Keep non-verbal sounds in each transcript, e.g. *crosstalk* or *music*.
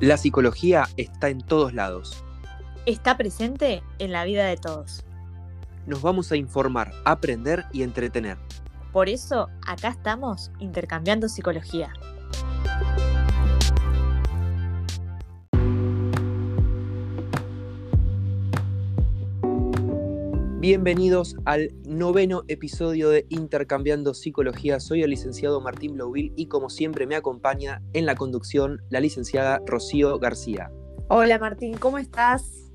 La psicología está en todos lados. Está presente en la vida de todos. Nos vamos a informar, aprender y entretener. Por eso, acá estamos intercambiando psicología. Bienvenidos al noveno episodio de Intercambiando Psicología. Soy el licenciado Martín Blauville y como siempre me acompaña en la conducción la licenciada Rocío García. Hola Martín, ¿cómo estás?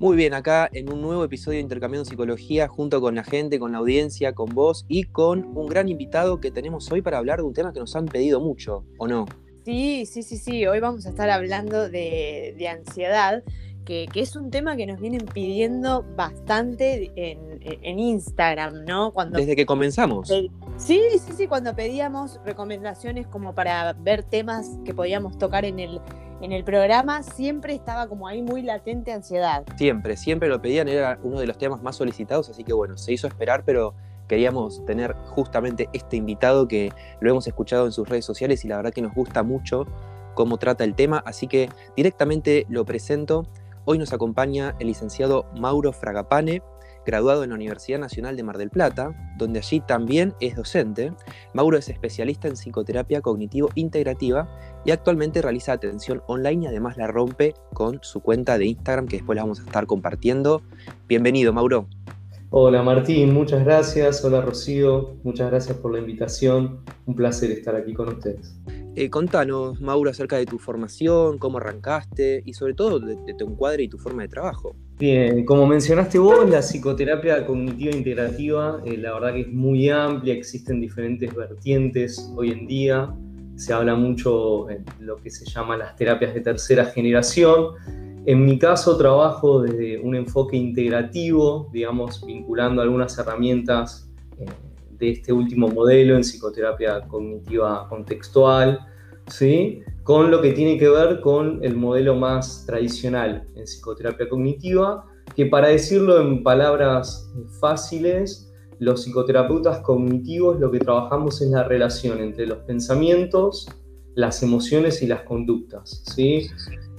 Muy bien, acá en un nuevo episodio de Intercambiando Psicología junto con la gente, con la audiencia, con vos y con un gran invitado que tenemos hoy para hablar de un tema que nos han pedido mucho, ¿o no? Sí, sí, sí, sí. Hoy vamos a estar hablando de, de ansiedad que, es un tema que nos vienen pidiendo bastante en, Instagram, ¿no? Cuando Desde que comenzamos. Sí, sí, sí, cuando pedíamos recomendaciones como para ver temas que podíamos tocar en el, en el programa, siempre estaba como ahí muy latente ansiedad. Siempre, siempre lo pedían, era uno de los temas más solicitados, así que bueno, se hizo esperar, pero queríamos tener justamente este invitado que lo hemos escuchado en sus redes sociales y la verdad que nos gusta mucho cómo trata el tema, así que directamente lo presento. Hoy nos acompaña el licenciado Mauro Fragapane, graduado en la Universidad Nacional de Mar del Plata, donde allí también es docente. Mauro es especialista en psicoterapia cognitivo-integrativa y actualmente realiza atención online y además la rompe con su cuenta de Instagram que después la vamos a estar compartiendo. Bienvenido, Mauro. Hola Martín, muchas gracias. Hola Rocío, muchas gracias por la invitación. Un placer estar aquí con ustedes. Eh, contanos, Mauro, acerca de tu formación, cómo arrancaste y sobre todo de, tu encuadre y tu forma de trabajo. Bien, como mencionaste vos, la psicoterapia cognitiva integrativa, eh, la verdad que es muy amplia, existen diferentes vertientes hoy en día, se habla mucho en lo que se llama las terapias de tercera generación. En mi caso trabajo desde un enfoque integrativo, digamos, vinculando algunas herramientas eh, de este último modelo en psicoterapia cognitiva contextual, ¿sí? con lo que tiene que ver con el modelo más tradicional en psicoterapia cognitiva, que para decirlo en palabras fáciles, los psicoterapeutas cognitivos lo que trabajamos es la relación entre los pensamientos, las emociones y las conductas. ¿sí?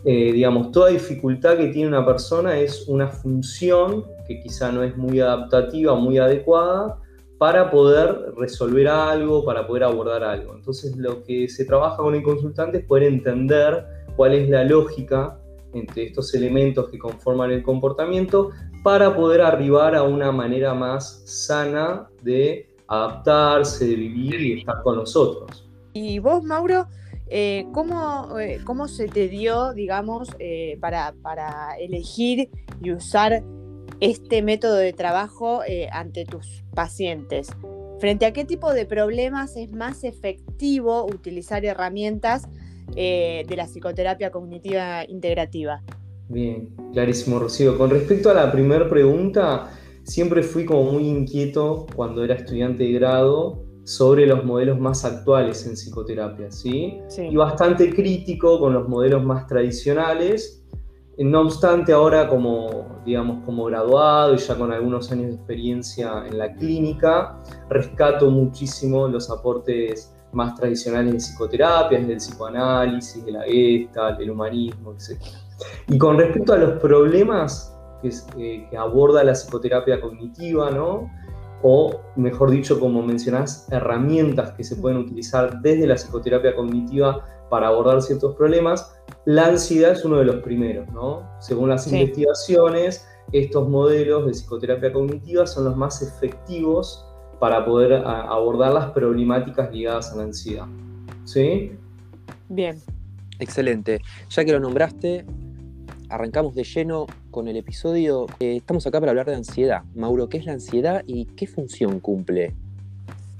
Eh, digamos, toda dificultad que tiene una persona es una función que quizá no es muy adaptativa, muy adecuada, para poder resolver algo, para poder abordar algo. Entonces lo que se trabaja con el consultante es poder entender cuál es la lógica entre estos elementos que conforman el comportamiento para poder arribar a una manera más sana de adaptarse, de vivir y estar con los otros. Y vos, Mauro, eh, ¿cómo, eh, ¿cómo, se te dio, digamos, eh, para, para elegir y usar este método de trabajo eh, ante tus pacientes? ¿Frente a qué tipo de problemas es más efectivo utilizar herramientas eh, de la psicoterapia cognitiva integrativa? Bien, clarísimo, Rocío. Con respecto a la primera pregunta, siempre fui como muy inquieto cuando era estudiante de grado sobre los modelos más actuales en psicoterapia, ¿sí? sí. Y bastante crítico con los modelos más tradicionales, no obstante, ahora como, digamos, como graduado y ya con algunos años de experiencia en la clínica, rescato muchísimo los aportes más tradicionales de psicoterapia, del psicoanálisis, de la gesta, del humanismo, etc. Y con respecto a los problemas que, eh, que aborda la psicoterapia cognitiva, ¿no? o mejor dicho, como mencionás, herramientas que se pueden utilizar desde la psicoterapia cognitiva para abordar ciertos problemas, la ansiedad es uno de los primeros, ¿no? Según las investigaciones, estos modelos de psicoterapia cognitiva son los más efectivos para poder abordar las problemáticas ligadas a la ansiedad. ¿Sí? Bien. Excelente. Ya que lo nombraste, arrancamos de lleno con el episodio. Eh, estamos acá para hablar de ansiedad. Mauro, ¿qué es la ansiedad y qué función cumple?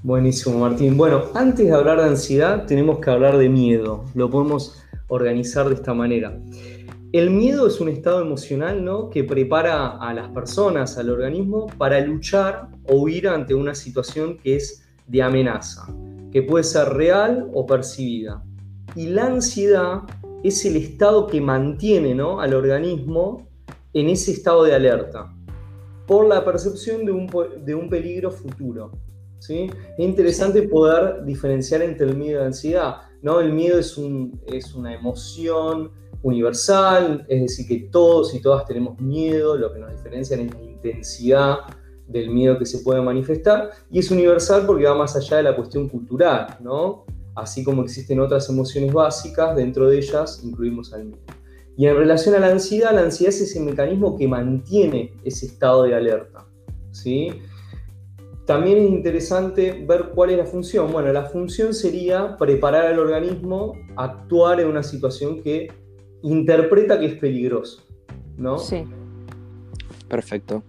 Buenísimo, Martín. Bueno, antes de hablar de ansiedad, tenemos que hablar de miedo. Lo podemos organizar de esta manera. El miedo es un estado emocional ¿no? que prepara a las personas, al organismo, para luchar o huir ante una situación que es de amenaza, que puede ser real o percibida. Y la ansiedad es el estado que mantiene ¿no? al organismo en ese estado de alerta, por la percepción de un, de un peligro futuro. ¿Sí? Es interesante poder diferenciar entre el miedo y la ansiedad. ¿no? El miedo es, un, es una emoción universal, es decir, que todos y todas tenemos miedo, lo que nos diferencia es la intensidad del miedo que se puede manifestar, y es universal porque va más allá de la cuestión cultural, ¿no? Así como existen otras emociones básicas, dentro de ellas incluimos al miedo. Y en relación a la ansiedad, la ansiedad es ese mecanismo que mantiene ese estado de alerta, ¿sí? También es interesante ver cuál es la función. Bueno, la función sería preparar al organismo a actuar en una situación que interpreta que es peligroso, ¿no? Sí. Perfecto.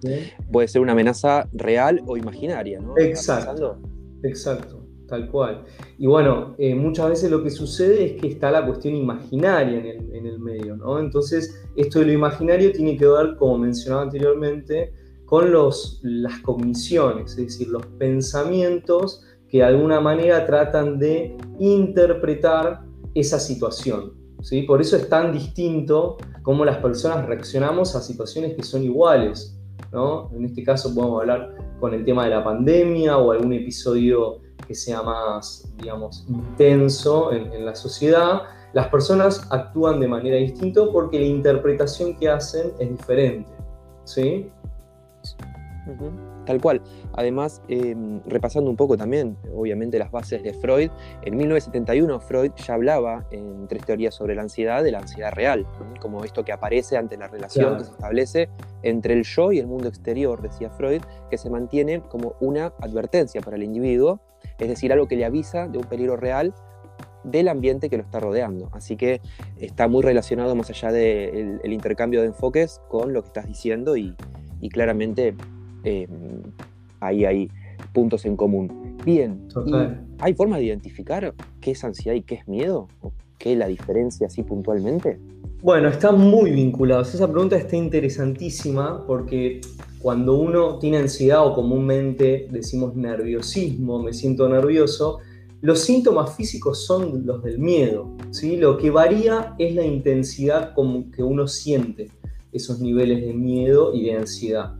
Puede ser una amenaza real o imaginaria, ¿no? Exacto. Exacto, tal cual. Y bueno, eh, muchas veces lo que sucede es que está la cuestión imaginaria en el, en el medio, ¿no? Entonces, esto de lo imaginario tiene que ver, como mencionaba anteriormente, con los, las cogniciones, es decir, los pensamientos que de alguna manera tratan de interpretar esa situación. ¿sí? Por eso es tan distinto cómo las personas reaccionamos a situaciones que son iguales. ¿no? En este caso podemos hablar con el tema de la pandemia o algún episodio que sea más, digamos, intenso en, en la sociedad. Las personas actúan de manera distinta porque la interpretación que hacen es diferente. ¿sí? Tal cual. Además, em, repasando un poco también, obviamente, las bases de Freud, en 1971 Freud ya hablaba en tres teorías sobre la ansiedad de la ansiedad real, como esto que aparece ante la relación que se establece entre el yo y el mundo exterior, decía Freud, que se mantiene como una advertencia para el individuo, es decir, algo que le avisa de un peligro real del ambiente que lo está rodeando. Así que está muy relacionado más allá del intercambio de enfoques con lo que estás diciendo y, y claramente eh, ahí hay puntos en común. Bien, ¿hay forma de identificar qué es ansiedad y qué es miedo? ¿O qué es la diferencia así puntualmente? Bueno, están muy vinculados. Esa pregunta está interesantísima porque cuando uno tiene ansiedad o comúnmente decimos nerviosismo, me siento nervioso, los síntomas físicos son los del miedo. ¿sí? Lo que varía es la intensidad con que uno siente esos niveles de miedo y de ansiedad.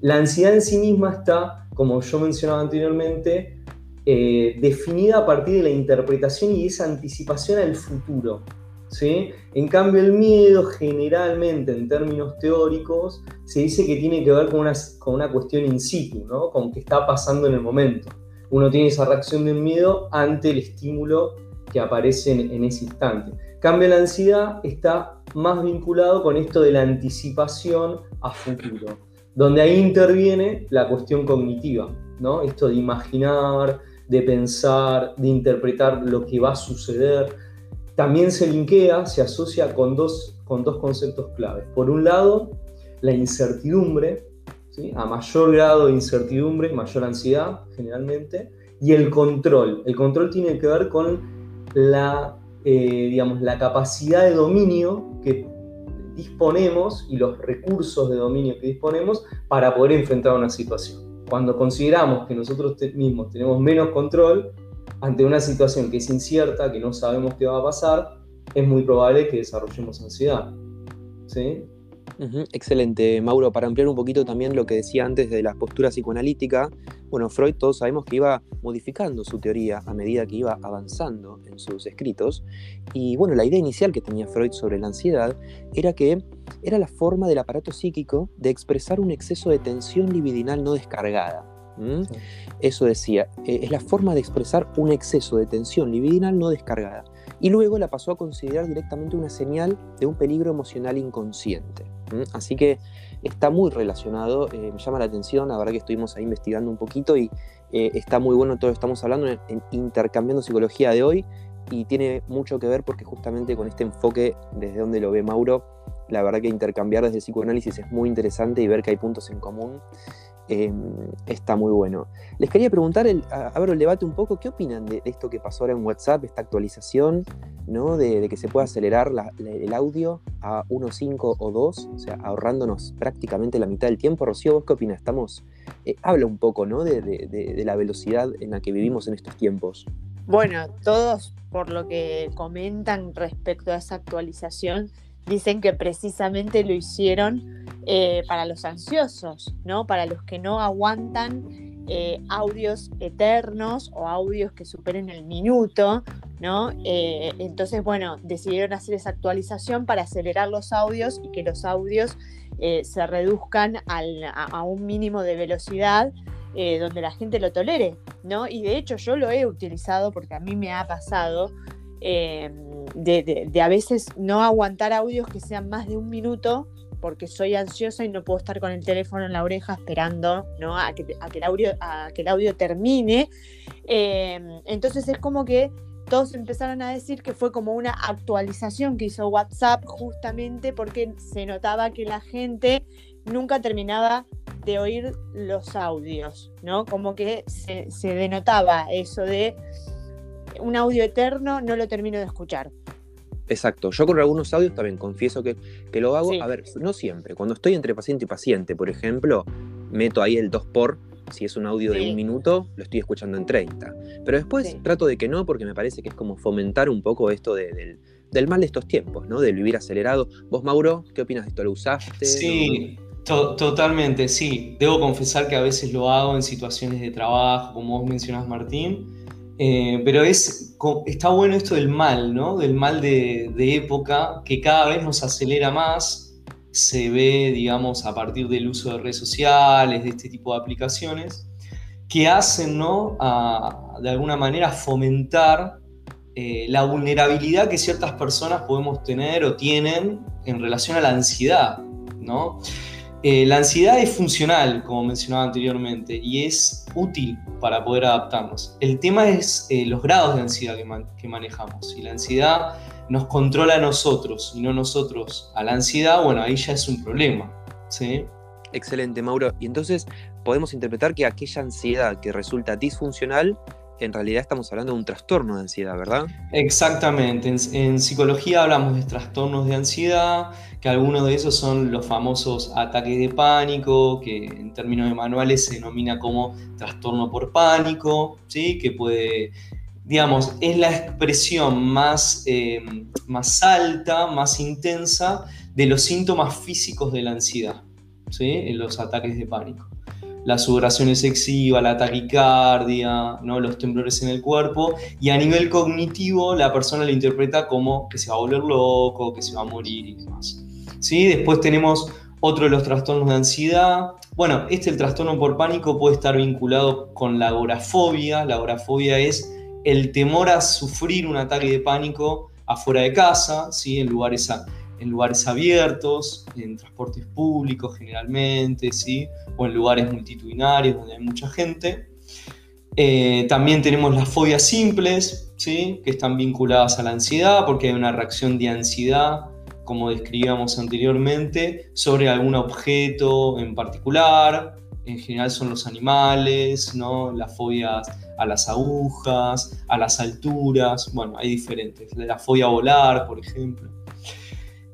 La ansiedad en sí misma está, como yo mencionaba anteriormente, eh, definida a partir de la interpretación y esa anticipación al futuro. ¿sí? En cambio, el miedo generalmente, en términos teóricos, se dice que tiene que ver con una, cuestión in situ, ¿no? con qué está pasando en el momento. Uno tiene esa reacción del miedo ante el estímulo que aparece en, en ese instante. En cambio, la ansiedad está más vinculado con esto de la anticipación a futuro donde ahí interviene la cuestión cognitiva, ¿no? Esto de imaginar, de pensar, de interpretar lo que va a suceder. También se linkea, se asocia con dos, con dos conceptos claves. Por un lado, la incertidumbre, ¿sí? a mayor grado de incertidumbre, mayor ansiedad generalmente, y el control. El control tiene que ver con la, eh, digamos, la capacidad de dominio que disponemos y los recursos de dominio que disponemos para poder enfrentar una situación. Cuando consideramos que nosotros mismos tenemos menos control ante una situación que es incierta, que no sabemos qué va a pasar, es muy probable que desarrollemos ansiedad. ¿Sí? Excelente, Mauro. Para ampliar un poquito también lo que decía antes de la postura psicoanalítica, bueno, Freud todos sabemos que iba modificando su teoría a medida que iba avanzando en sus escritos. Y bueno, la idea inicial que tenía Freud sobre la ansiedad era que era la forma del aparato psíquico de expresar un exceso de tensión libidinal no descargada. Eso decía, eh, es la forma de expresar un exceso de tensión libidinal no descargada. Y luego la pasó a considerar directamente una señal de un peligro emocional inconsciente. Así que está muy relacionado, eh, me llama la atención, la verdad que estuvimos ahí investigando un poquito y eh, está muy bueno todo lo que estamos hablando en, intercambiando psicología de hoy y tiene mucho que ver porque justamente con este enfoque desde donde lo ve Mauro, la verdad que intercambiar desde el psicoanálisis es muy interesante y ver que hay puntos en común Em, está muy bueno. Les quería preguntar, el, abro el debate un poco, ¿qué opinan de, esto que pasó ahora en WhatsApp, esta actualización, ¿no? de, que se pueda acelerar el audio a 1.5 o 2, o sea, ahorrándonos prácticamente la mitad del tiempo? Rocío, ¿vos qué opinas? Estamos, eh, habla un poco ¿no? de, de la velocidad en la que vivimos en estos tiempos. Bueno, todos por lo que comentan respecto a esa actualización, dicen que precisamente lo hicieron eh, para los ansiosos, ¿no? Para los que no aguantan eh, audios eternos o audios que superen el minuto, ¿no? Eh, entonces, bueno, decidieron hacer esa actualización para acelerar los audios y que los audios se reduzcan a, un mínimo de velocidad donde la gente lo tolere, ¿no? Y de hecho yo lo he utilizado porque a mí me ha pasado de, a veces no aguantar audios que sean más de un minuto porque soy ansiosa y no puedo estar con el teléfono en la oreja esperando ¿no? a, que, el audio, a que el audio termine. Em, entonces es como que todos empezaron a decir que fue como una actualización que hizo WhatsApp justamente porque se notaba que la gente nunca terminaba de oír los audios, ¿no? Como que se, se denotaba eso de un audio eterno, no lo termino de escuchar. Exacto. Yo con algunos audios también confieso que, lo hago. A ver, no siempre. Cuando estoy entre paciente y paciente, por ejemplo, meto ahí el 2 por. Si es un audio de un minuto, lo estoy escuchando en 30. Pero después trato de que no, porque me parece que es como fomentar un poco esto del, mal de estos tiempos, ¿no? Del vivir acelerado. Vos, Mauro, ¿qué opinas de esto? ¿Lo usaste? Sí, totalmente, sí. Debo confesar que a veces lo hago en situaciones de trabajo, como vos mencionás, Martín eh, pero es, está bueno esto del mal, ¿no? Del mal de, época, que cada vez nos acelera más, se ve, digamos, a partir del uso de redes sociales, de este tipo de aplicaciones, que hacen, ¿no? de alguna manera fomentar eh, la vulnerabilidad que ciertas personas podemos tener o tienen en relación a la ansiedad, ¿no? Eh, la ansiedad es funcional, como mencionaba anteriormente, y es útil para poder adaptarnos. El tema es eh, los grados de ansiedad que, manejamos. Si la ansiedad nos controla a nosotros y no nosotros a la ansiedad, bueno, ahí ya es un problema. ¿sí? Excelente, Mauro. Y entonces podemos interpretar que aquella ansiedad que resulta disfuncional en realidad estamos hablando de un trastorno de ansiedad, ¿verdad? Exactamente. En, psicología hablamos de trastornos de ansiedad, que algunos de esos son los famosos ataques de pánico, que en términos de manuales se denomina como trastorno por pánico, ¿sí? que puede, digamos, es la expresión más, eh, más alta, más intensa de los síntomas físicos de la ansiedad, ¿sí? en los ataques de pánico la sudoración excesiva, la taquicardia, ¿no? los temblores en el cuerpo, y a nivel cognitivo la persona lo interpreta como que se va a volver loco, que se va a morir y demás. ¿Sí? Después tenemos otro de los trastornos de ansiedad. Bueno, este el trastorno por pánico puede estar vinculado con la agorafobia. La agorafobia es el temor a sufrir un ataque de pánico afuera de casa, ¿sí? en lugares en lugares abiertos, en transportes públicos generalmente, ¿sí? o en lugares multitudinarios donde hay mucha gente. Eh, también tenemos las fobias simples, ¿sí? que están vinculadas a la ansiedad, porque hay una reacción de ansiedad, como describíamos anteriormente, sobre algún objeto en particular. En general son los animales, ¿no? las fobias a las agujas, a las alturas, bueno, hay diferentes. La fobia a volar, por ejemplo.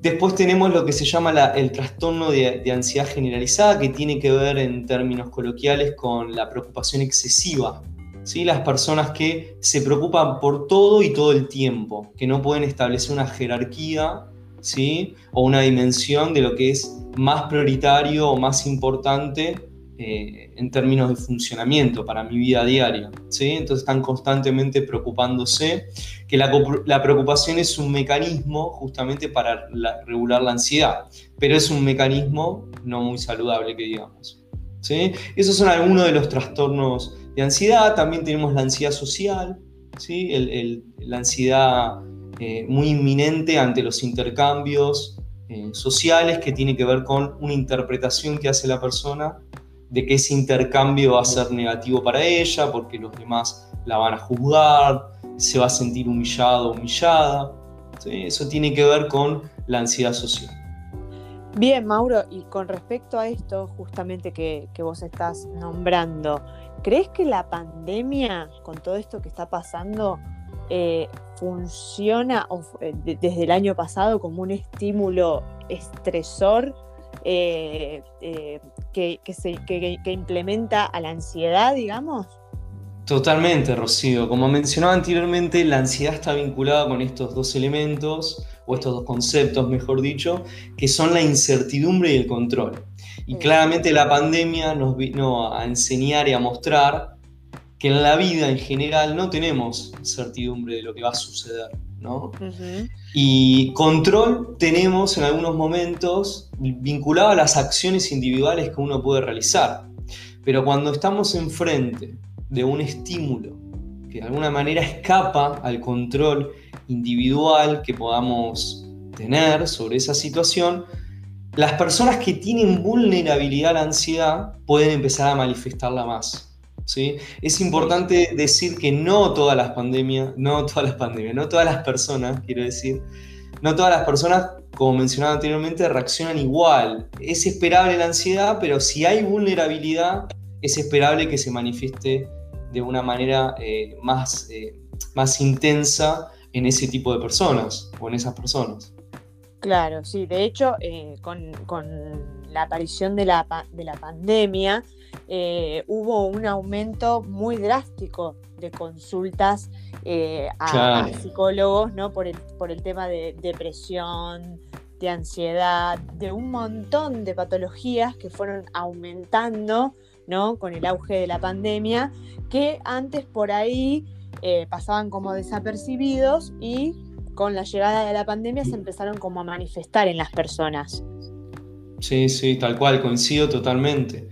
Después tenemos lo que se llama el trastorno de, ansiedad generalizada, que tiene que ver en términos coloquiales con la preocupación excesiva. ¿sí? Las personas que se preocupan por todo y todo el tiempo, que no pueden establecer una jerarquía ¿sí? o una dimensión de lo que es más prioritario o más importante eh, en términos de funcionamiento para mi vida diaria. ¿sí? Entonces están constantemente preocupándose, que la, preocupación es un mecanismo justamente para regular la ansiedad, pero es un mecanismo no muy saludable que digamos. ¿sí? Esos son algunos de los trastornos de ansiedad, también tenemos la ansiedad social, ¿sí? la ansiedad eh, muy inminente ante los intercambios eh, sociales que tiene que ver con una interpretación que hace la persona de que ese intercambio va a ser negativo para ella, porque los demás la van a juzgar, se va a sentir humillado humillada. Eso tiene que ver con la ansiedad social. Bien, Mauro, y con respecto a esto justamente que, vos estás nombrando, ¿crees que la pandemia, con todo esto que está pasando, eh, funciona eh, desde el año pasado como un estímulo estresor eh, eh, que, se, implementa a la ansiedad, digamos? Totalmente, Rocío. Como mencionaba anteriormente, la ansiedad está vinculada con estos dos elementos, o estos dos conceptos, mejor dicho, que son la incertidumbre y el control. Y claramente la pandemia nos vino a enseñar y a mostrar que en la vida en general no tenemos certidumbre de lo que va a suceder, ¿no? Y control tenemos en algunos momentos vinculado a las acciones individuales que uno puede realizar. Pero cuando estamos enfrente de un estímulo que de alguna manera escapa al control individual que podamos tener sobre esa situación, las personas que tienen vulnerabilidad a la ansiedad pueden empezar a manifestarla más. ¿Sí? Es importante decir que no todas las pandemias, no todas las pandemias, no todas las personas, quiero decir, no todas las personas, como mencionaba anteriormente, reaccionan igual. Es esperable la ansiedad, pero si hay vulnerabilidad, es esperable que se manifieste de una manera eh, más, eh, más intensa en ese tipo de personas o en esas personas. Claro, sí, de hecho, eh, con, la aparición de la, de la pandemia, hubo un aumento muy drástico de consultas a, psicólogos, ¿no? Por el, por el tema de depresión, de ansiedad, de un montón de patologías que fueron aumentando ¿no? Con el auge de la pandemia, que antes por ahí eh, pasaban como desapercibidos y con la llegada de la pandemia se empezaron como a manifestar en las personas. Sí, sí, tal cual, coincido totalmente.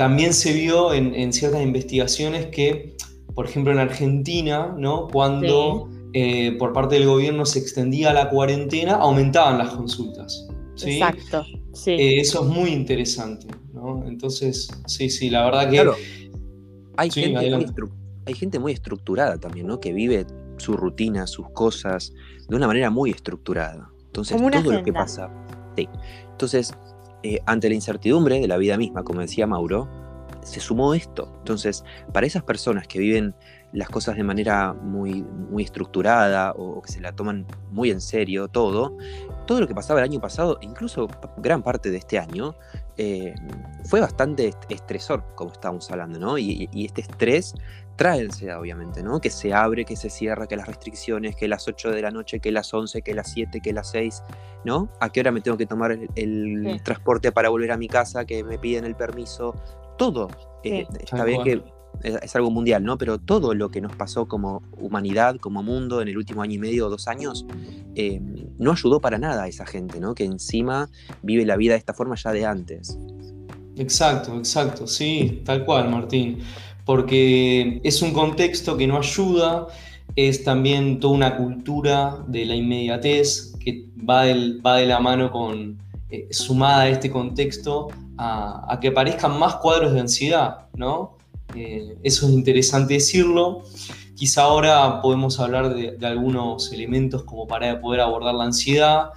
También se vio en, ciertas investigaciones que, por ejemplo, en Argentina, ¿no? Cuando eh, por parte del gobierno se extendía la cuarentena, aumentaban las consultas. Exacto, sí. Eh, eso es muy interesante. Entonces, sí, sí, la verdad que... Hay, gente muy hay gente muy estructurada también, ¿no? Que vive su rutina, sus cosas, de una manera muy estructurada. Entonces, todo lo que pasa... Sí. Entonces, eh, ante la incertidumbre de la vida misma, como decía Mauro, se sumó esto. Entonces, para esas personas que viven las cosas de manera muy, muy estructurada o que se la toman muy en serio todo, todo lo que pasaba el año pasado, incluso gran parte de este año, eh, fue bastante estresor, como estábamos hablando, ¿no? Y, este estrés trae ansiedad, obviamente, ¿no? Que se abre, que se cierra, que las restricciones, que las 8 de la noche, que las 11, que las 7, que las 6, ¿no? ¿A qué hora me tengo que tomar el, transporte para volver a mi casa, que me piden el permiso? Todo. Eh, está bien que es, algo mundial, ¿no? Pero todo lo que nos pasó como humanidad, como mundo en el último año y medio o dos años, eh, no ayudó para nada a esa gente, ¿no? Que encima vive la vida de esta forma ya de antes. Exacto, exacto, sí, tal cual, Martín. Porque es un contexto que no ayuda, es también toda una cultura de la inmediatez que va, va de la mano con, eh, sumada a este contexto, a, a que aparezcan más cuadros de ansiedad, ¿no? Eh, eso es interesante decirlo. Quizá ahora podemos hablar de, algunos elementos como para poder abordar la ansiedad,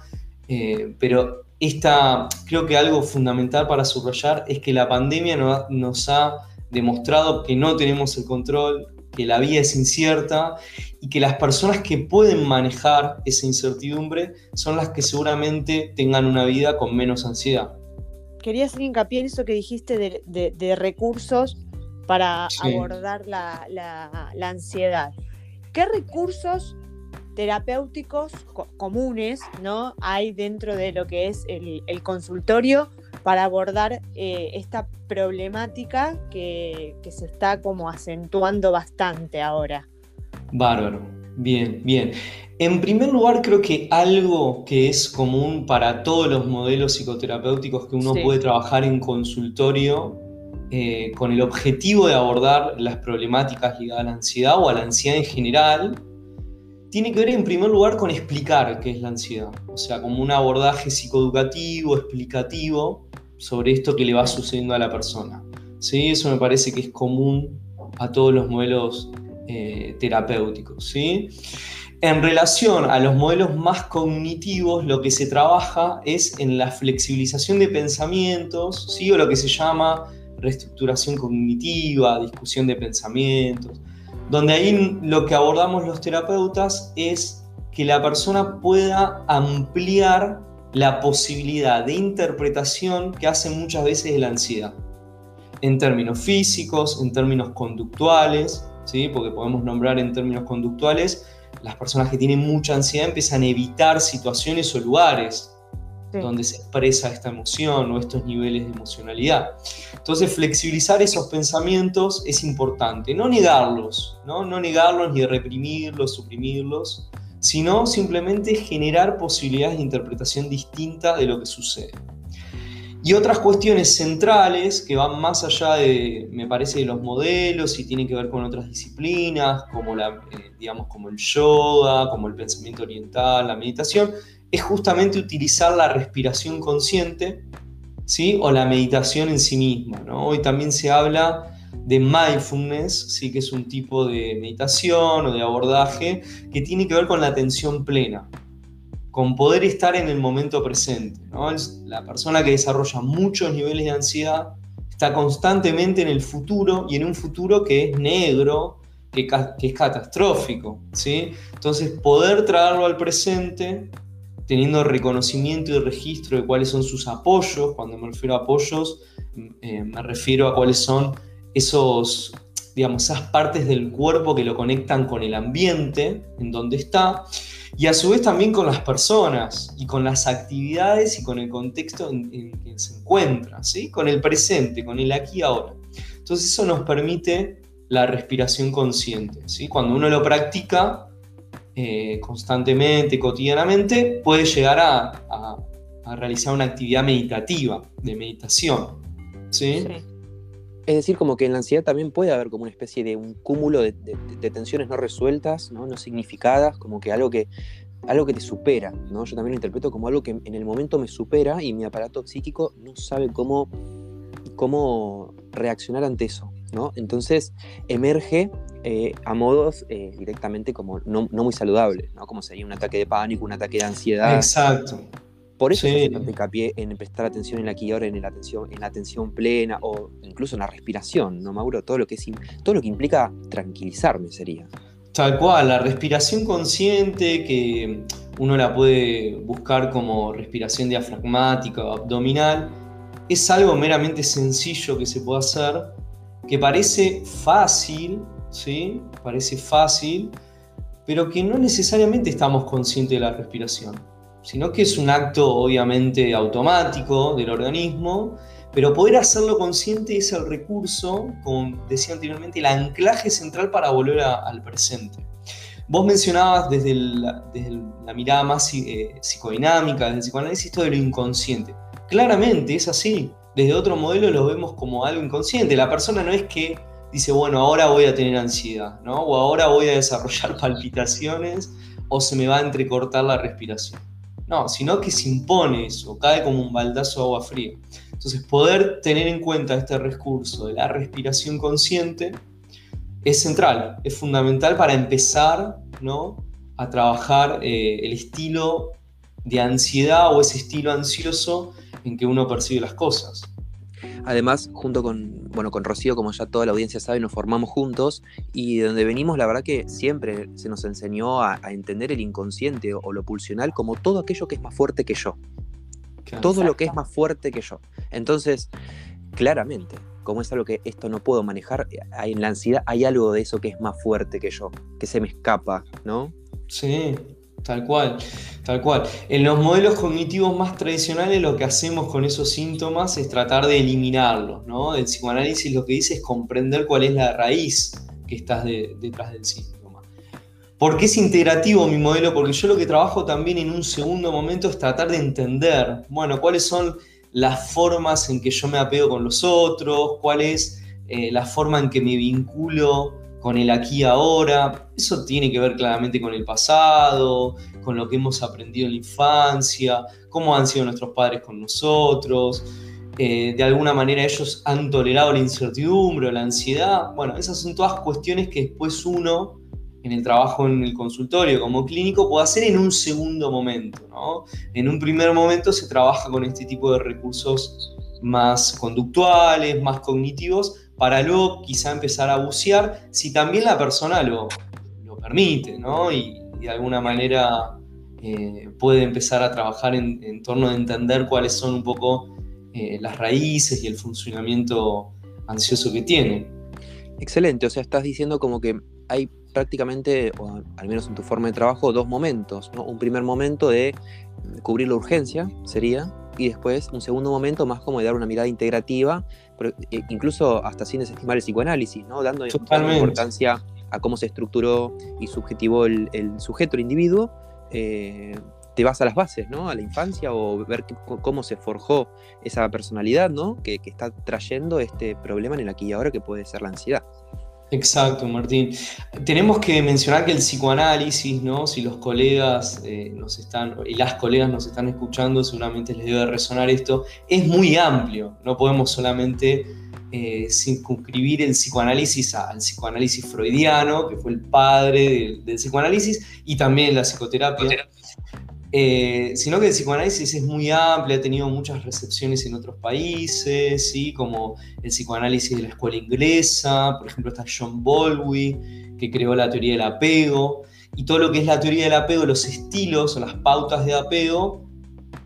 eh, pero esta, creo que algo fundamental para subrayar es que la pandemia nos ha demostrado que no tenemos el control, que la vida es incierta y que las personas que pueden manejar esa incertidumbre son las que seguramente tengan una vida con menos ansiedad. Quería hacer hincapié en eso que dijiste de recursos para abordar la, ansiedad. ¿Qué recursos terapéuticos comunes ¿no? hay dentro de lo que es el, consultorio para abordar eh, esta problemática que, se está como acentuando bastante ahora? Bárbaro, bien, bien. En primer lugar, creo que algo que es común para todos los modelos psicoterapéuticos que uno puede trabajar en consultorio eh, con el objetivo de abordar las problemáticas ligadas a la ansiedad o a la ansiedad en general, tiene que ver en primer lugar con explicar qué es la ansiedad, o sea, como un abordaje psicoeducativo, explicativo sobre esto que le va sucediendo a la persona. ¿sí? Eso me parece que es común a todos los modelos eh, terapéuticos. ¿sí? En relación a los modelos más cognitivos, lo que se trabaja es en la flexibilización de pensamientos, ¿sí? o lo que se llama reestructuración cognitiva, discusión de pensamientos, donde ahí lo que abordamos los terapeutas es que la persona pueda ampliar la posibilidad de interpretación que hace muchas veces la ansiedad, en términos físicos, en términos conductuales, ¿sí? porque podemos nombrar en términos conductuales, las personas que tienen mucha ansiedad empiezan a evitar situaciones o lugares donde se expresa esta emoción o estos niveles de emocionalidad. Entonces, flexibilizar esos pensamientos es importante, no negarlos, no, no negarlos ni reprimirlos, suprimirlos, sino simplemente generar posibilidades de interpretación distinta de lo que sucede. Y otras cuestiones centrales que van más allá de, me parece, de los modelos y tienen que ver con otras disciplinas, como, la, eh, digamos, como el yoga, como el pensamiento oriental, la meditación, es justamente utilizar la respiración consciente ¿sí? o la meditación en sí misma. ¿no? Hoy también se habla de mindfulness, ¿sí? que es un tipo de meditación o de abordaje que tiene que ver con la atención plena, con poder estar en el momento presente. La persona que desarrolla muchos niveles de ansiedad está constantemente en el futuro y en un futuro que es negro, que, que es catastrófico. ¿sí? Entonces, poder traerlo al presente teniendo reconocimiento y registro de cuáles son sus apoyos. Cuando me refiero a apoyos, eh, me refiero a cuáles son esos, digamos, esas partes del cuerpo que lo conectan con el ambiente en donde está, y a su vez también con las personas y con las actividades y con el contexto en, que se encuentra, ¿sí? con el presente, con el aquí y ahora. Entonces eso nos permite la respiración consciente. ¿sí? Cuando uno lo practica, eh, constantemente, cotidianamente, puede llegar a, realizar una actividad meditativa, de meditación. ¿sí? Es decir, como que en la ansiedad también puede haber como una especie de un cúmulo de, tensiones no resueltas, ¿no? no significadas, como que algo que algo que te supera, ¿no? Yo también lo interpreto como algo que en el momento me supera y mi aparato psíquico no sabe cómo, cómo reaccionar ante eso, ¿no? Entonces emerge eh, a modos eh, directamente como no, muy saludables, ¿no? Como sería un ataque de pánico, un ataque de ansiedad. Exacto. Por eso sí. se hincapié en prestar atención en la aquí ahora, en la atención, en la atención plena o incluso en la respiración, ¿no, Mauro? Todo lo que, es, todo lo que implica tranquilizarme sería. Tal cual, la respiración consciente que uno la puede buscar como respiración diafragmática o abdominal, es algo meramente sencillo que se puede hacer, que parece fácil, ¿sí? Parece fácil, pero que no necesariamente estamos conscientes de la respiración, sino que es un acto obviamente automático del organismo, pero poder hacerlo consciente es el recurso, como decía anteriormente, el anclaje central para volver al presente. Vos mencionabas desde, la mirada más eh, psicodinámica, desde el psicoanálisis, esto de lo inconsciente. Claramente es así. Desde otro modelo lo vemos como algo inconsciente. La persona no es que dice, bueno, ahora voy a tener ansiedad, ¿no? O ahora voy a desarrollar *laughs* palpitaciones o se me va a entrecortar la respiración. No, sino que se impone eso, cae como un baldazo de agua fría. Entonces, poder tener en cuenta este recurso de la respiración consciente es central, es fundamental para empezar ¿no? a trabajar eh, el estilo de ansiedad o ese estilo ansioso en que uno percibe las cosas. Además, junto con, bueno, con Rocío, como ya toda la audiencia sabe, nos formamos juntos y de donde venimos, la verdad que siempre se nos enseñó a, entender el inconsciente o, lo pulsional como todo aquello que es más fuerte que yo. Todo lo que es más fuerte que yo. Entonces, claramente, como es algo que esto no puedo manejar, en la ansiedad hay algo de eso que es más fuerte que yo, que se me escapa, ¿no? Sí, Tal cual, tal cual. En los modelos cognitivos más tradicionales lo que hacemos con esos síntomas es tratar de eliminarlos, ¿no? El psicoanálisis lo que dice es comprender cuál es la raíz que está detrás del síntoma. ¿Por qué es integrativo mi modelo? Porque yo lo que trabajo también en un segundo momento es tratar de entender, bueno, cuáles son las formas en que yo me apego con los otros, cuál es eh, la forma en que me vinculo con el aquí ahora. Eso tiene que ver claramente con el pasado, con lo que hemos aprendido en la infancia, cómo han sido nuestros padres con nosotros. Eh, de alguna manera ellos han tolerado la incertidumbre la ansiedad. Bueno, esas son todas cuestiones que después uno, en el trabajo en el consultorio como clínico, puede hacer en un segundo momento. ¿no? En un primer momento se trabaja con este tipo de recursos más conductuales, más cognitivos, para luego quizá empezar a bucear, si también la persona lo, lo permite, ¿no? Y, de alguna manera eh, puede empezar a trabajar en, torno a entender cuáles son un poco eh, las raíces y el funcionamiento ansioso que tiene. Excelente, o sea, estás diciendo como que hay prácticamente, o al menos en tu forma de trabajo, dos momentos. Un primer momento de cubrir la urgencia, sería, y después un segundo momento más como de dar una mirada integrativa, eh, incluso hasta sin desestimar el psicoanálisis, ¿no? dando, importancia a cómo se estructuró y subjetivó el, sujeto, el individuo. Eh, te vas a las bases, ¿no? A la infancia o ver cómo se forjó esa personalidad, ¿no? Que, que, está trayendo este problema en el aquí y ahora que puede ser la ansiedad. Exacto, Martín. Tenemos que mencionar que el psicoanálisis, ¿no? si los colegas eh, nos están, y las colegas nos están escuchando, seguramente les debe resonar esto, es muy amplio. No podemos solamente eh, circunscribir el psicoanálisis al psicoanálisis freudiano, que fue el padre del, del psicoanálisis, y también la psicoterapia. Eh, sino que el psicoanálisis es muy amplio, ha tenido muchas recepciones en otros países, ¿sí? como el psicoanálisis de la escuela inglesa, por ejemplo está John Bowlby, que creó la teoría del apego, y todo lo que es la teoría del apego, los estilos o las pautas de apego,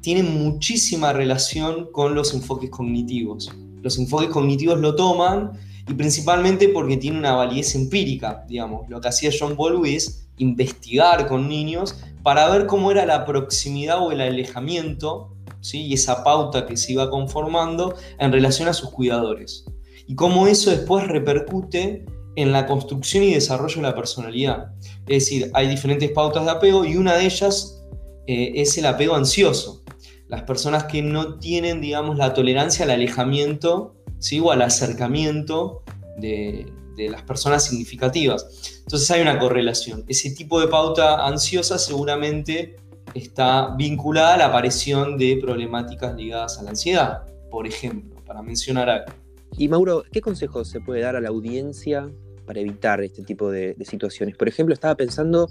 tienen muchísima relación con los enfoques cognitivos. Los enfoques cognitivos lo toman y principalmente porque tiene una validez empírica, digamos. Lo que hacía John Bowlby es investigar con niños para ver cómo era la proximidad o el alejamiento ¿sí? y esa pauta que se iba conformando en relación a sus cuidadores. Y cómo eso después repercute en la construcción y desarrollo de la personalidad. Es decir, hay diferentes pautas de apego y una de ellas eh, es el apego ansioso. Las personas que no tienen, digamos, la tolerancia al alejamiento ¿sí? o al acercamiento de, de las personas significativas. Entonces hay una correlación. Ese tipo de pauta ansiosa seguramente está vinculada a la aparición de problemáticas ligadas a la ansiedad, por ejemplo, para mencionar algo. Y Mauro, ¿qué consejos se puede dar a la audiencia para evitar este tipo de, situaciones? Por ejemplo, estaba pensando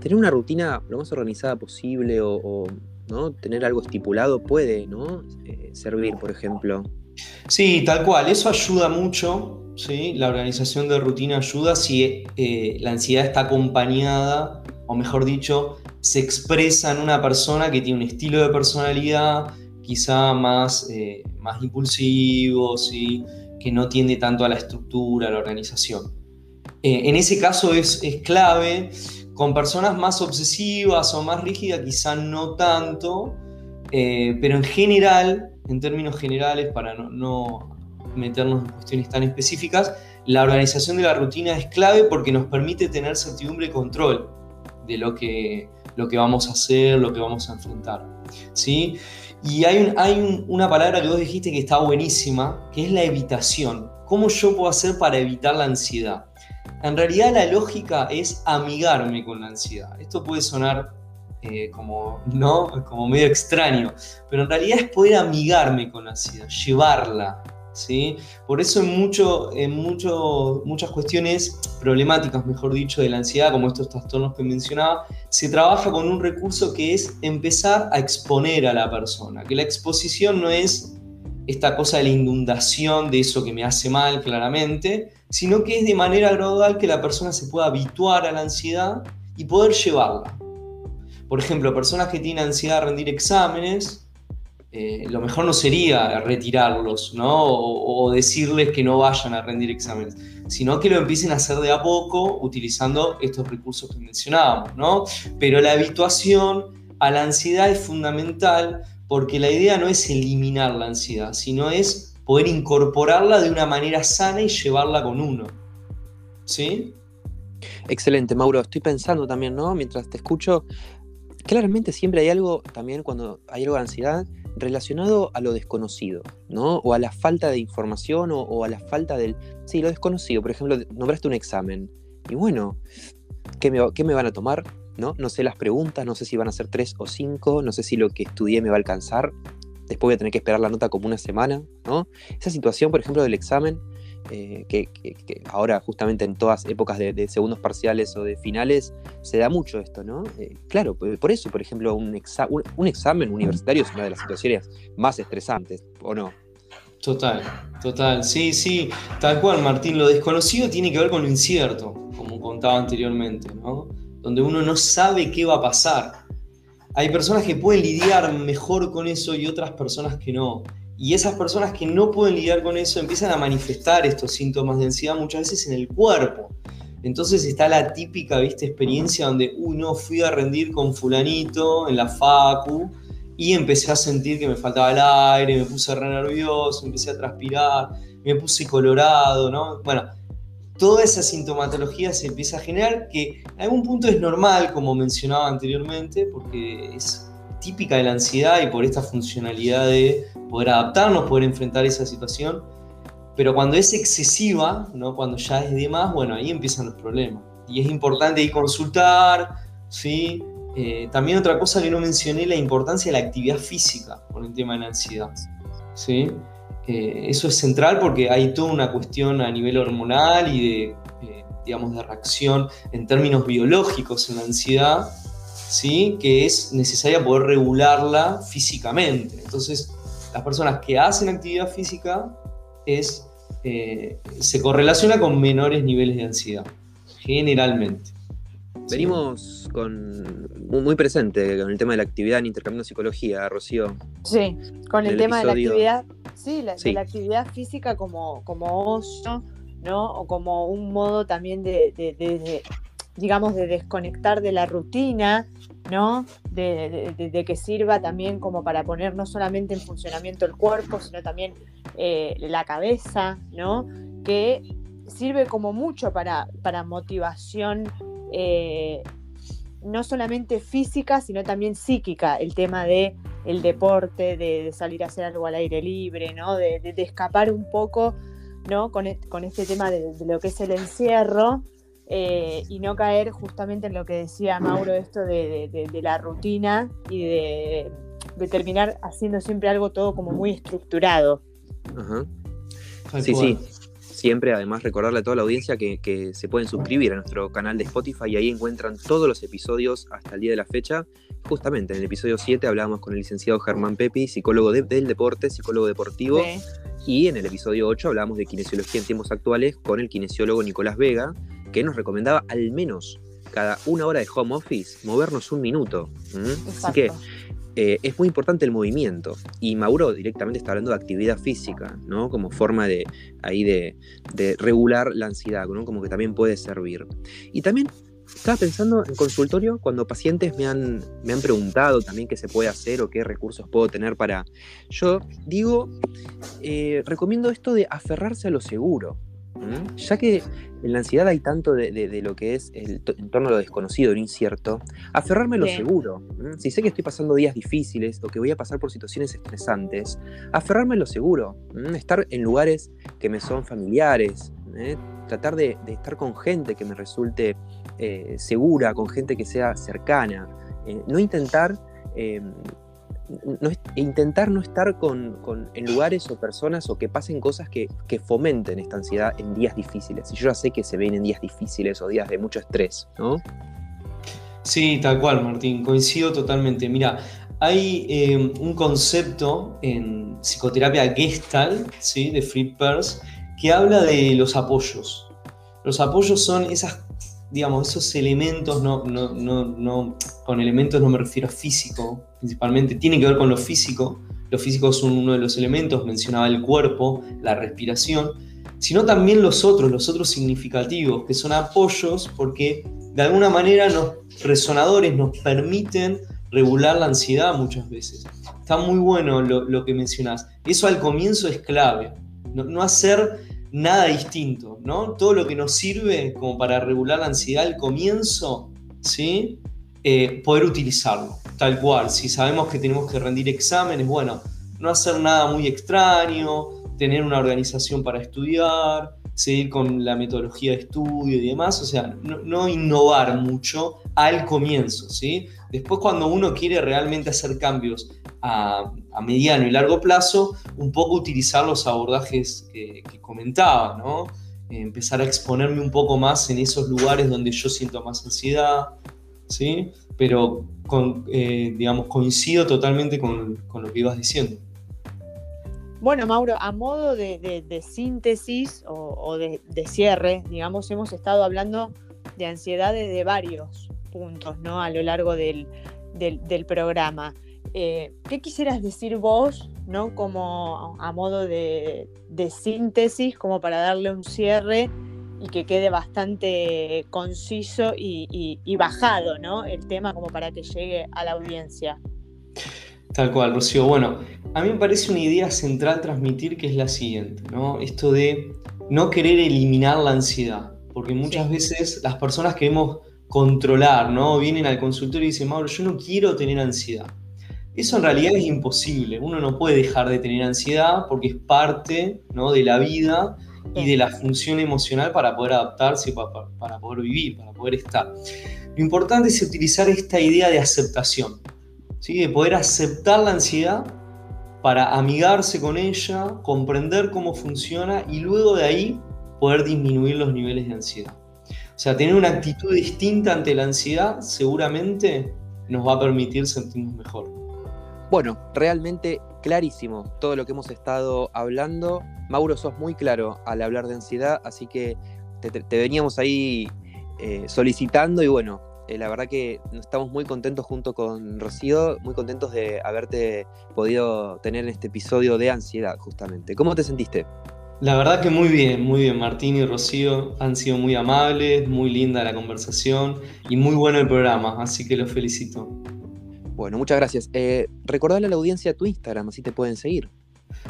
tener una rutina lo más organizada posible o, ¿no? tener algo estipulado puede ¿no? Eh, servir, por ejemplo. Sí, tal cual, eso ayuda mucho la organización de rutina ayuda si eh, la ansiedad está acompañada, o mejor dicho, se expresa en una persona que tiene un estilo de personalidad quizá más, eh, más impulsivo, ¿sí? que no tiende tanto a la estructura, a la organización. Eh, en ese caso es, clave, con personas más obsesivas o más rígidas quizá no tanto, pero en general, en términos generales, para no meternos en cuestiones tan específicas, la organización de la rutina es clave porque nos permite tener certidumbre y control de lo que, lo que vamos a hacer, lo que vamos a enfrentar. ¿sí? Y hay, una palabra que vos dijiste que está buenísima, que es la evitación. ¿Cómo yo puedo hacer para evitar la ansiedad? En realidad la lógica es amigarme con la ansiedad. Esto puede sonar eh, como, ¿no? como medio extraño, pero en realidad es poder amigarme con la ansiedad, llevarla, por eso en, mucho, en mucho, muchas cuestiones problemáticas, mejor dicho, de la ansiedad, como estos trastornos que mencionaba, se trabaja con un recurso que es empezar a exponer a la persona, que la exposición no es esta cosa de la inundación de eso que me hace mal claramente, sino que es de manera gradual que la persona se pueda habituar a la ansiedad y poder llevarla. Por ejemplo, personas que tienen ansiedad a rendir exámenes, eh, lo mejor no sería retirarlos, ¿no? O, decirles que no vayan a rendir exámenes, sino que lo empiecen a hacer de a poco utilizando estos recursos que mencionábamos, ¿no? Pero la habituación a la ansiedad es fundamental porque la idea no es eliminar la ansiedad, sino es poder incorporarla de una manera sana y llevarla con uno. ¿Sí? Excelente, Mauro. Estoy pensando también, ¿no? Mientras te escucho, claramente siempre hay algo, también cuando hay algo de ansiedad, relacionado a lo desconocido, ¿no? O a la falta de información o, a la falta del... Sí, lo desconocido. Por ejemplo, nombraste un examen. Y bueno, ¿qué me, van a tomar? ¿No? no sé las preguntas, no sé si van a ser tres o cinco, no sé si lo que estudié me va a alcanzar. Después voy a tener que esperar la nota como una semana, ¿no? Esa situación, por ejemplo, del examen, eh, que, ahora justamente en todas épocas de, segundos parciales o de finales se da mucho esto, ¿no? Eh, claro, por eso, por ejemplo, un, un, examen universitario es una de las situaciones más estresantes, ¿o no? Total, total, sí, sí, tal cual, Martín, lo desconocido tiene que ver con lo incierto, como contaba anteriormente, ¿no? Donde uno no sabe qué va a pasar. Hay personas que pueden lidiar mejor con eso y otras personas que no. Y esas personas que no pueden lidiar con eso empiezan a manifestar estos síntomas de ansiedad muchas veces en el cuerpo. Entonces está la típica, ¿viste? Experiencia donde, uy, no, fui a rendir con fulanito en la facu y empecé a sentir que me faltaba el aire, me puse re nervioso, empecé a transpirar, me puse colorado, ¿no? Bueno, toda esa sintomatología se empieza a generar que en algún punto es normal, como mencionaba anteriormente, porque es típica de la ansiedad y por esta funcionalidad de poder adaptarnos, poder enfrentar esa situación. Pero cuando es excesiva, ¿no? cuando ya es de más, bueno, ahí empiezan los problemas. Y es importante ir consultar, ¿sí? Eh, también otra cosa que no mencioné, la importancia de la actividad física con el tema de la ansiedad. ¿sí? Eh, eso es central porque hay toda una cuestión a nivel hormonal y de, eh, digamos, de reacción en términos biológicos en la ansiedad, ¿sí? que es necesaria poder regularla físicamente. Entonces, las personas que hacen actividad física es, eh, se correlaciona con menores niveles de ansiedad, generalmente. Venimos con muy presente con el tema de la actividad en intercambio psicología, Rocío. Sí, con el, tema de la actividad, sí, la, de la actividad física como, como ocio, ¿no? O como un modo también de, de digamos, de desconectar de la rutina, ¿no? De, que sirva también como para poner no solamente en funcionamiento el cuerpo, sino también eh, la cabeza, ¿no? Que sirve como mucho para, para motivación, eh, no solamente física, sino también psíquica, el tema de el deporte, de, salir a hacer algo al aire libre, ¿no? De, escapar un poco, ¿no? Con, e, con este tema de, lo que es el encierro, eh, y no caer justamente en lo que decía Mauro, esto de, la rutina y de, terminar haciendo siempre algo todo como muy estructurado. Sí, sí. Siempre, además, recordarle a toda la audiencia que, se pueden suscribir a nuestro canal de Spotify y ahí encuentran todos los episodios hasta el día de la fecha. Justamente en el episodio 7 hablábamos con el licenciado Germán Pepi, psicólogo del deporte, psicólogo deportivo. Y en el episodio 8 hablábamos de kinesiología en tiempos actuales con el kinesiólogo Nicolás Vega, que nos recomendaba al menos cada una hora de home office movernos un minuto. Así que eh, es muy importante el movimiento. Y Mauro directamente está hablando de actividad física, ¿no? Como forma de, ahí de, regular la ansiedad, ¿no? Como que también puede servir. Y también estaba pensando en consultorio cuando pacientes me han, me han preguntado también qué se puede hacer o qué recursos puedo tener para... Yo digo, eh, recomiendo esto de aferrarse a lo seguro. Ya que en la ansiedad hay tanto de, lo que es el en torno a lo desconocido, lo incierto, aferrarme a lo seguro. Si sé que estoy pasando días difíciles o que voy a pasar por situaciones estresantes, aferrarme a lo seguro. Estar en lugares que me son familiares, ¿eh? tratar de, estar con gente que me resulte eh, segura, con gente que sea cercana. Eh, no intentar em, intentar no estar con, en lugares o personas o que pasen cosas que, fomenten esta ansiedad en días difíciles. Y yo ya sé que se ven en días difíciles o días de mucho estrés, ¿no? Sí, tal cual, Martín, coincido totalmente. Mira, hay em, un concepto en psicoterapia Gestalt, ¿sí? de Fried Perls, que habla de los apoyos. Los apoyos son esas digamos, esos elementos, no, no, no, con elementos no me refiero a físico, principalmente, tienen que ver con lo físico. Los físicos son uno de los elementos, mencionaba el cuerpo, la respiración, sino también los otros, los otros significativos, que son apoyos porque de alguna manera los resonadores nos permiten regular la ansiedad muchas veces. Está muy bueno lo, lo que mencionás. Eso al comienzo es clave. No, no hacer nada distinto, ¿no? Todo lo que nos sirve como para regular la ansiedad al comienzo, ¿sí? Eh, poder utilizarlo, tal cual. Si sabemos que tenemos que rendir exámenes, bueno, no hacer nada muy extraño, tener una organización para estudiar, seguir con la metodología de estudio y demás, o sea, no, no innovar mucho al comienzo, ¿sí? Después cuando uno quiere realmente hacer cambios a, mediano y largo plazo, un poco utilizar los abordajes que, comentaba, ¿no? empezar a exponerme un poco más en esos lugares donde yo siento más ansiedad, ¿sí? Pero, con, eh, digamos, coincido totalmente con, lo que ibas diciendo. Bueno, Mauro, a modo de, síntesis o, de, cierre, digamos, hemos estado hablando de ansiedad de varios puntos, ¿no? A lo largo del programa. Eh, ¿Qué quisieras decir vos, ¿no? Como a modo de, síntesis, como para darle un cierre y que quede bastante conciso y, y, bajado, ¿no? El tema como para que llegue a la audiencia. Tal cual, Rocío. Bueno, a mí me parece una idea central transmitir que es la siguiente, ¿no? Esto de no querer eliminar la ansiedad, porque muchas veces las personas queremos controlar, ¿no? Vienen al consultorio y dicen, Mauro, yo no quiero tener ansiedad. Eso en realidad es imposible. Uno no puede dejar de tener ansiedad porque es parte ¿no? de la vida y de la función emocional para poder adaptarse, para, para poder vivir, para poder estar. Lo importante es utilizar esta idea de aceptación, ¿sí? de poder aceptar la ansiedad para amigarse con ella, comprender cómo funciona y luego de ahí poder disminuir los niveles de ansiedad. O sea, tener una actitud distinta ante la ansiedad seguramente nos va a permitir sentirnos mejor. Bueno, realmente clarísimo todo lo que hemos estado hablando. Mauro, sos muy claro al hablar de ansiedad, así que te, veníamos ahí eh, solicitando y bueno, eh, la verdad que estamos muy contentos junto con Rocío, muy contentos de haberte podido tener en este episodio de ansiedad justamente. ¿Cómo te sentiste? La verdad que muy bien, muy bien. Martín y Rocío han sido muy amables, muy linda la conversación y muy bueno el programa, así que los felicito. Bueno, muchas gracias. Eh, recordale a la audiencia tu Instagram, así te pueden seguir.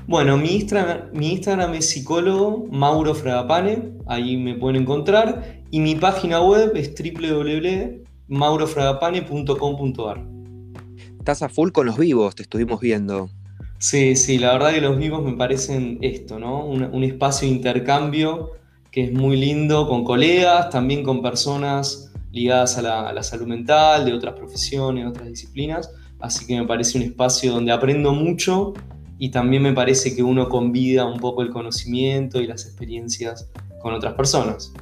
Bueno, mi Instagram, mi Instagram es psicólogo Mauro Fragapane, ahí me pueden encontrar, y mi página web es www.maurofragapane.com.ar. Estás a full con los vivos, te estuvimos viendo. Sí, sí, la verdad que los vivos me parecen esto, ¿no? Un, espacio de intercambio que es muy lindo con colegas, también con personas ligadas a la, salud mental, de otras profesiones, otras disciplinas. Así que me parece un espacio donde aprendo mucho y también me parece que uno convida un poco el conocimiento y las experiencias con otras personas.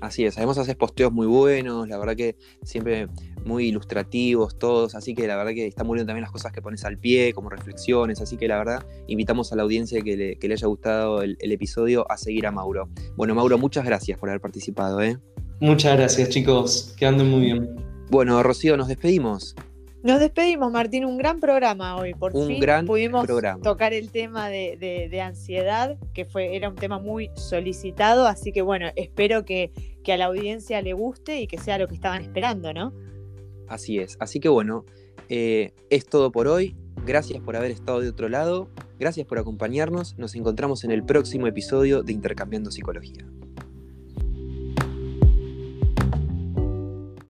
Así es, además haces posteos muy buenos, la verdad que siempre muy ilustrativos todos, así que la verdad que está muy bien también las cosas que pones al pie, como reflexiones, así que la verdad invitamos a la audiencia que le, que le haya gustado el, episodio a seguir a Mauro. Bueno, Mauro, muchas gracias por haber participado. ¿eh? Muchas gracias chicos, que anden muy bien. Bueno, Rocío, nos despedimos. Nos despedimos, Martín. Un gran programa hoy. Por un fin gran pudimos tocar el tema de, ansiedad, que fue, era un tema muy solicitado. Así que bueno, espero que, que, a la audiencia le guste y que sea lo que estaban esperando, ¿no? Así es. Así que bueno, eh, es todo por hoy. Gracias por haber estado de otro lado. Gracias por acompañarnos. Nos encontramos en el próximo episodio de Intercambiando Psicología.